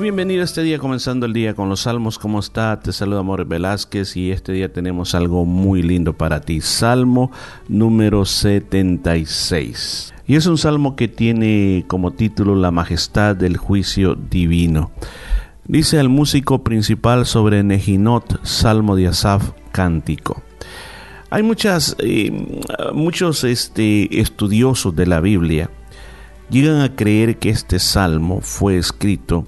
Bienvenido este día, comenzando el día con los salmos. ¿Cómo está? Te saluda Amor Velázquez y este día tenemos algo muy lindo para ti. Salmo número 76. Y es un salmo que tiene como título La majestad del juicio divino. Dice el músico principal sobre Nejinot, Salmo de Asaf, cántico. Hay muchas, eh, muchos este, estudiosos de la Biblia llegan a creer que este salmo fue escrito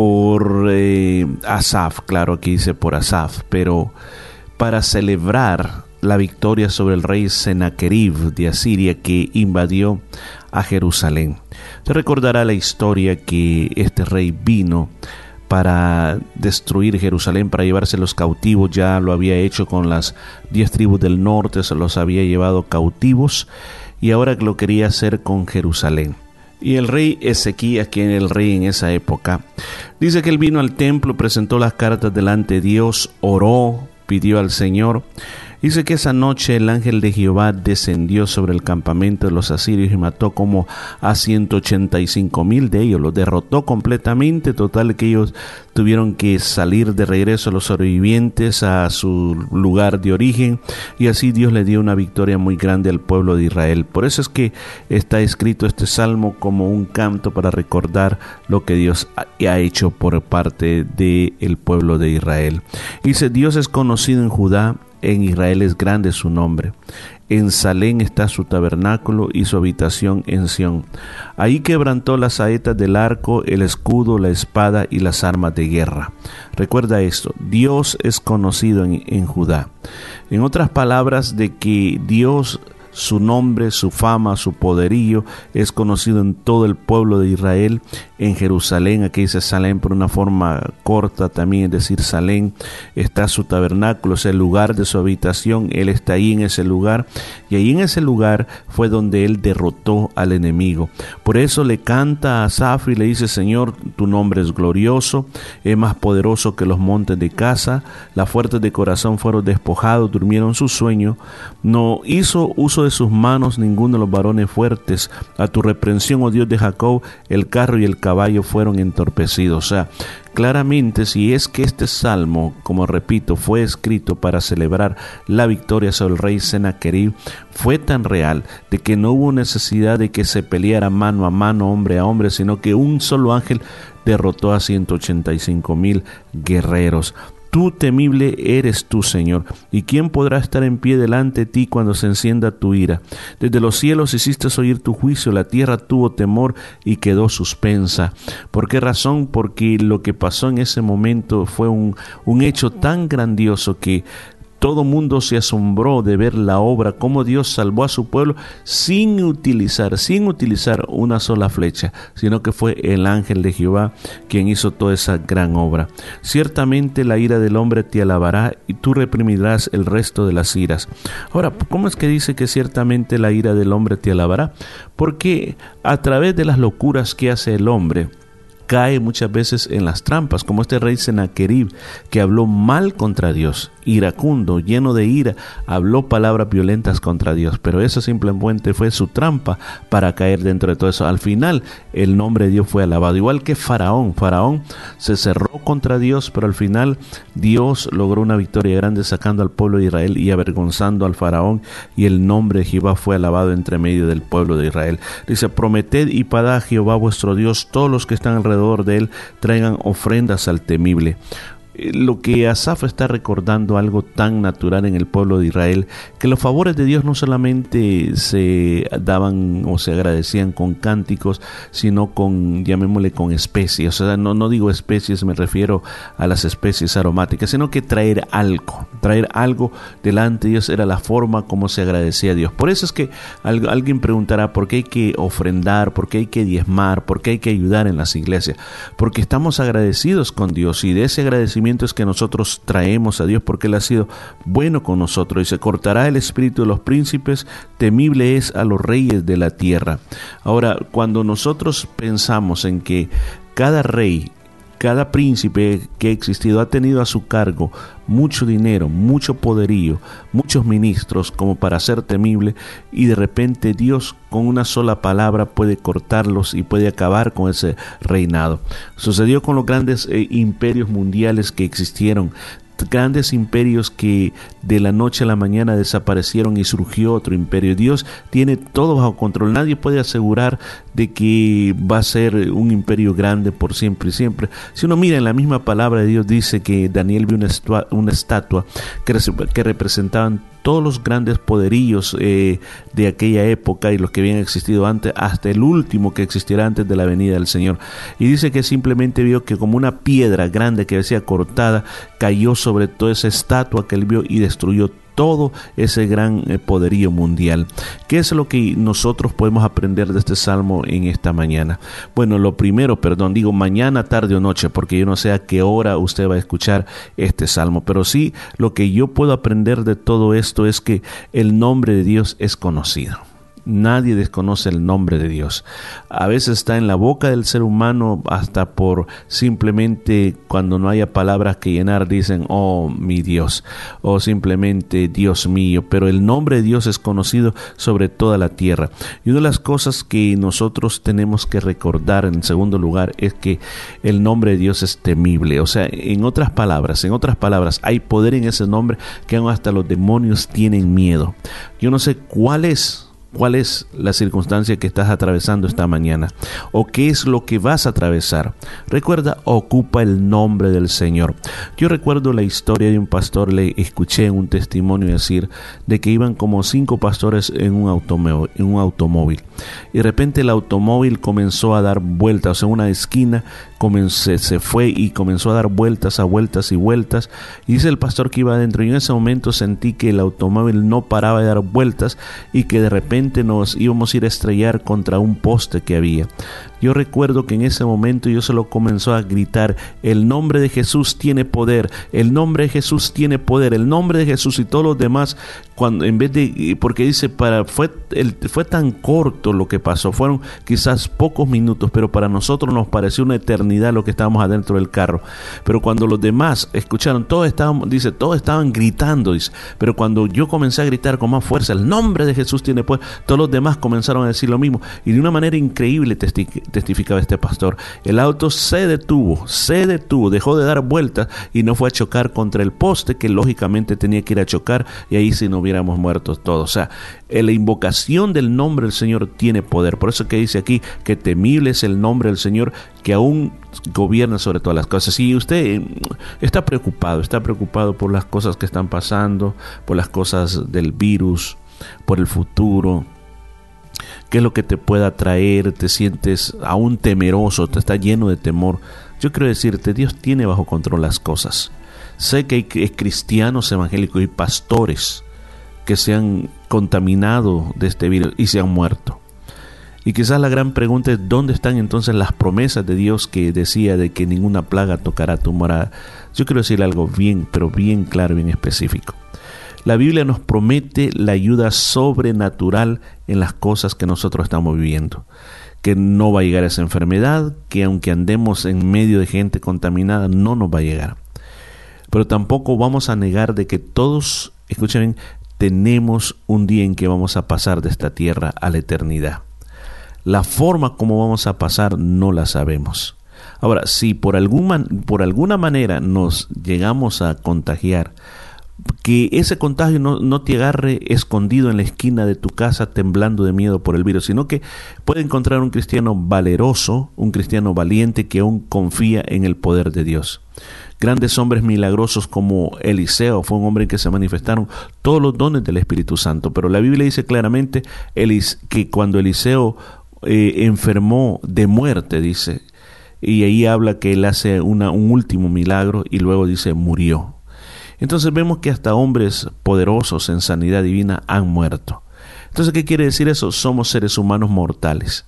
por eh, Asaf, claro, aquí dice por Asaf, pero para celebrar la victoria sobre el rey Sennacherib de Asiria que invadió a Jerusalén. Se recordará la historia que este rey vino para destruir Jerusalén, para llevarse los cautivos, ya lo había hecho con las diez tribus del norte, se los había llevado cautivos y ahora lo quería hacer con Jerusalén. Y el rey Ezequías, quien era el rey en esa época, dice que él vino al templo, presentó las cartas delante de Dios, oró, pidió al Señor, Dice que esa noche el ángel de Jehová descendió sobre el campamento de los asirios y mató como a 185 mil de ellos, los derrotó completamente, total que ellos tuvieron que salir de regreso los sobrevivientes a su lugar de origen y así Dios le dio una victoria muy grande al pueblo de Israel. Por eso es que está escrito este salmo como un canto para recordar lo que Dios ha hecho por parte del pueblo de Israel. Dice, Dios es conocido en Judá en Israel es grande su nombre. En Salén está su tabernáculo y su habitación en Sión. Ahí quebrantó las saetas del arco, el escudo, la espada y las armas de guerra. Recuerda esto, Dios es conocido en, en Judá. En otras palabras, de que Dios su nombre, su fama, su poderío es conocido en todo el pueblo de Israel, en Jerusalén, aquí dice Salén por una forma corta también, es decir, Salén, está su tabernáculo, es el lugar de su habitación, él está ahí en ese lugar, y ahí en ese lugar fue donde él derrotó al enemigo. Por eso le canta a Asaf y le dice, Señor, tu nombre es glorioso, es más poderoso que los montes de casa, las fuertes de corazón fueron despojados, durmieron su sueño, no hizo uso de sus manos ninguno de los varones fuertes. A tu reprensión, oh Dios de Jacob, el carro y el caballo fueron entorpecidos. O sea, claramente si es que este salmo, como repito, fue escrito para celebrar la victoria sobre el rey Sennacherib, fue tan real de que no hubo necesidad de que se peleara mano a mano, hombre a hombre, sino que un solo ángel derrotó a 185 mil guerreros. Tú temible eres tú, Señor, y quién podrá estar en pie delante de ti cuando se encienda tu ira. Desde los cielos hiciste oír tu juicio, la tierra tuvo temor y quedó suspensa. ¿Por qué razón? Porque lo que pasó en ese momento fue un, un hecho tan grandioso que todo mundo se asombró de ver la obra, cómo Dios salvó a su pueblo sin utilizar, sin utilizar una sola flecha, sino que fue el ángel de Jehová quien hizo toda esa gran obra. Ciertamente la ira del hombre te alabará y tú reprimirás el resto de las iras. Ahora, ¿cómo es que dice que ciertamente la ira del hombre te alabará? Porque a través de las locuras que hace el hombre, cae muchas veces en las trampas, como este rey Sennacherib, que habló mal contra Dios, iracundo, lleno de ira, habló palabras violentas contra Dios, pero eso simplemente fue su trampa para caer dentro de todo eso. Al final, el nombre de Dios fue alabado, igual que Faraón. Faraón se cerró contra Dios, pero al final Dios logró una victoria grande sacando al pueblo de Israel y avergonzando al Faraón, y el nombre de Jehová fue alabado entre medio del pueblo de Israel. Dice, prometed y padá a Jehová vuestro Dios, todos los que están alrededor de él traigan ofrendas al temible lo que Asaf está recordando algo tan natural en el pueblo de Israel, que los favores de Dios no solamente se daban o se agradecían con cánticos, sino con, llamémosle, con especies. O sea, no, no digo especies, me refiero a las especies aromáticas, sino que traer algo, traer algo delante de Dios era la forma como se agradecía a Dios. Por eso es que alguien preguntará por qué hay que ofrendar, por qué hay que diezmar, por qué hay que ayudar en las iglesias. Porque estamos agradecidos con Dios y de ese agradecimiento que nosotros traemos a Dios porque Él ha sido bueno con nosotros y se cortará el espíritu de los príncipes, temible es a los reyes de la tierra. Ahora, cuando nosotros pensamos en que cada rey cada príncipe que ha existido ha tenido a su cargo mucho dinero, mucho poderío, muchos ministros como para ser temible y de repente Dios con una sola palabra puede cortarlos y puede acabar con ese reinado. Sucedió con los grandes eh, imperios mundiales que existieron grandes imperios que de la noche a la mañana desaparecieron y surgió otro imperio. Dios tiene todo bajo control. Nadie puede asegurar de que va a ser un imperio grande por siempre y siempre. Si uno mira en la misma palabra de Dios dice que Daniel vio una, una estatua que, que representaban todos los grandes poderíos eh, de aquella época y los que habían existido antes, hasta el último que existiera antes de la venida del Señor. Y dice que simplemente vio que como una piedra grande que decía cortada cayó sobre toda esa estatua que él vio y destruyó todo ese gran eh, poderío mundial. ¿Qué es lo que nosotros podemos aprender de este salmo en esta mañana? Bueno, lo primero, perdón, digo mañana, tarde o noche, porque yo no sé a qué hora usted va a escuchar este salmo, pero sí lo que yo puedo aprender de todo esto es que el nombre de Dios es conocido. Nadie desconoce el nombre de Dios. A veces está en la boca del ser humano hasta por simplemente cuando no haya palabras que llenar dicen, oh mi Dios, o simplemente Dios mío, pero el nombre de Dios es conocido sobre toda la tierra. Y una de las cosas que nosotros tenemos que recordar en segundo lugar es que el nombre de Dios es temible. O sea, en otras palabras, en otras palabras, hay poder en ese nombre que aún hasta los demonios tienen miedo. Yo no sé cuál es cuál es la circunstancia que estás atravesando esta mañana o qué es lo que vas a atravesar. Recuerda, ocupa el nombre del Señor. Yo recuerdo la historia de un pastor, le escuché un testimonio decir de que iban como cinco pastores en un automóvil, y de repente el automóvil comenzó a dar vueltas en una esquina se fue y comenzó a dar vueltas a vueltas y vueltas. Y dice el pastor que iba adentro. Y en ese momento sentí que el automóvil no paraba de dar vueltas y que de repente nos íbamos a ir a estrellar contra un poste que había. Yo recuerdo que en ese momento yo solo comenzó a gritar, el nombre de Jesús tiene poder, el nombre de Jesús tiene poder, el nombre de Jesús y todos los demás, cuando en vez de, porque dice, para, fue, el, fue tan corto lo que pasó, fueron quizás pocos minutos, pero para nosotros nos pareció una eternidad lo que estábamos adentro del carro. Pero cuando los demás escucharon, todos estaban, dice, todos estaban gritando, dice, pero cuando yo comencé a gritar con más fuerza, el nombre de Jesús tiene poder, todos los demás comenzaron a decir lo mismo. Y de una manera increíble testificaba este pastor. El auto se detuvo, se detuvo, dejó de dar vueltas y no fue a chocar contra el poste que lógicamente tenía que ir a chocar y ahí si no hubiéramos muerto todos. O sea, eh, la invocación del nombre del Señor tiene poder. Por eso que dice aquí que temible es el nombre del Señor que aún gobierna sobre todas las cosas. Si usted eh, está preocupado, está preocupado por las cosas que están pasando, por las cosas del virus, por el futuro, qué es lo que te pueda traer, te sientes aún temeroso, te está lleno de temor. Yo quiero decirte, Dios tiene bajo control las cosas. Sé que hay cristianos evangélicos y pastores que se han contaminado de este virus y se han muerto. Y quizás la gran pregunta es, ¿dónde están entonces las promesas de Dios que decía de que ninguna plaga tocará tu morada? Yo quiero decir algo bien, pero bien claro, bien específico. La Biblia nos promete la ayuda sobrenatural en las cosas que nosotros estamos viviendo. Que no va a llegar esa enfermedad, que aunque andemos en medio de gente contaminada, no nos va a llegar. Pero tampoco vamos a negar de que todos, escuchen, tenemos un día en que vamos a pasar de esta tierra a la eternidad. La forma como vamos a pasar no la sabemos. Ahora, si por, algún por alguna manera nos llegamos a contagiar, que ese contagio no, te agarre escondido en la esquina de tu casa temblando de miedo por el virus, sino que puede encontrar un cristiano valeroso, un cristiano valiente que aún confía en el poder de Dios. Grandes hombres milagrosos como Eliseo fue un hombre en que se manifestaron todos los dones del Espíritu Santo, pero la Biblia dice claramente que cuando Eliseo eh, enfermó de muerte, dice, y ahí habla que él hace una, un último milagro y luego dice murió. Entonces vemos que hasta hombres poderosos en sanidad divina han muerto. Entonces, ¿qué quiere decir eso? Somos seres humanos mortales.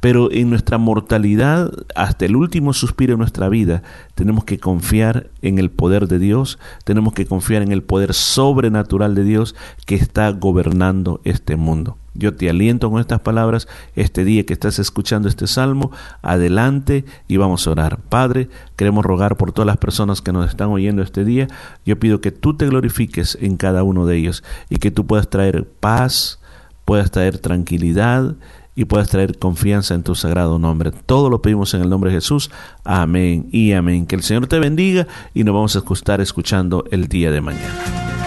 Pero en nuestra mortalidad, hasta el último suspiro de nuestra vida, tenemos que confiar en el poder de Dios, tenemos que confiar en el poder sobrenatural de Dios que está gobernando este mundo. Yo te aliento con estas palabras este día que estás escuchando este salmo. Adelante y vamos a orar. Padre, queremos rogar por todas las personas que nos están oyendo este día. Yo pido que tú te glorifiques en cada uno de ellos y que tú puedas traer paz, puedas traer tranquilidad y puedas traer confianza en tu sagrado nombre. Todo lo pedimos en el nombre de Jesús. Amén y amén. Que el Señor te bendiga y nos vamos a estar escuchando el día de mañana.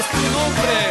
es tu nombre.